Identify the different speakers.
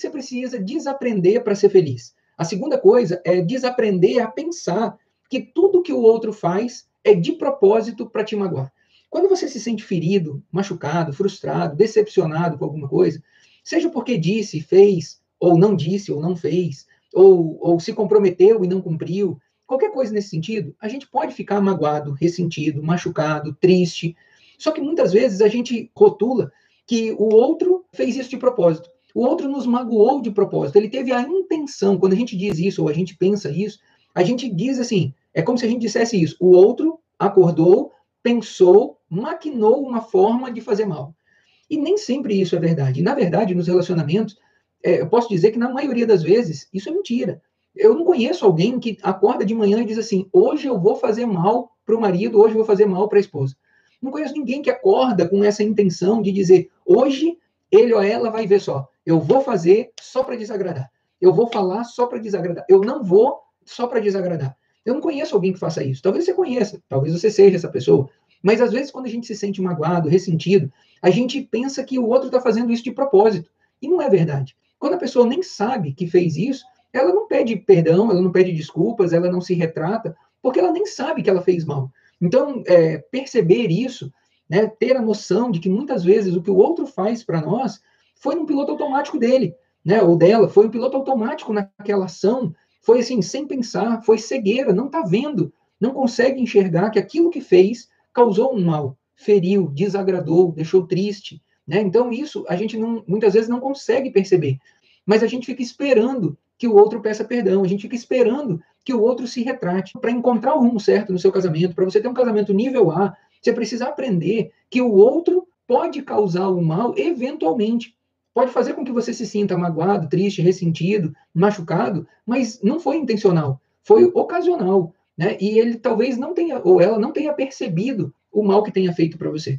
Speaker 1: você precisa desaprender para ser feliz. A segunda coisa é desaprender a pensar que tudo que o outro faz é de propósito para te magoar. Quando você se sente ferido, machucado, frustrado, decepcionado com alguma coisa, seja porque disse, fez, ou não disse, ou não fez, ou, ou se comprometeu e não cumpriu, qualquer coisa nesse sentido, a gente pode ficar magoado, ressentido, machucado, triste. Só que muitas vezes a gente rotula que o outro fez isso de propósito. O outro nos magoou de propósito. Ele teve a intenção. Quando a gente diz isso ou a gente pensa isso, a gente diz assim: é como se a gente dissesse isso. O outro acordou, pensou, maquinou uma forma de fazer mal. E nem sempre isso é verdade. Na verdade, nos relacionamentos, é, eu posso dizer que na maioria das vezes isso é mentira. Eu não conheço alguém que acorda de manhã e diz assim: hoje eu vou fazer mal para o marido, hoje eu vou fazer mal para a esposa. Não conheço ninguém que acorda com essa intenção de dizer: hoje ele ou ela vai ver só, eu vou fazer só para desagradar. Eu vou falar só para desagradar. Eu não vou só para desagradar. Eu não conheço alguém que faça isso. Talvez você conheça, talvez você seja essa pessoa. Mas às vezes, quando a gente se sente magoado, ressentido, a gente pensa que o outro está fazendo isso de propósito. E não é verdade. Quando a pessoa nem sabe que fez isso, ela não pede perdão, ela não pede desculpas, ela não se retrata, porque ela nem sabe que ela fez mal. Então, é, perceber isso, né, ter a noção de que muitas vezes o que o outro faz para nós foi um piloto automático dele, né, ou dela, foi um piloto automático naquela ação, foi assim, sem pensar, foi cegueira, não está vendo, não consegue enxergar que aquilo que fez causou um mal, feriu, desagradou, deixou triste. Né? Então, isso a gente não, muitas vezes não consegue perceber, mas a gente fica esperando que o outro peça perdão, a gente fica esperando que o outro se retrate. Para encontrar o rumo certo no seu casamento, para você ter um casamento nível A, você precisa aprender que o outro pode causar o mal eventualmente. Pode fazer com que você se sinta magoado, triste, ressentido, machucado, mas não foi intencional, foi ocasional. Né? E ele talvez não tenha, ou ela não tenha percebido o mal que tenha feito para você.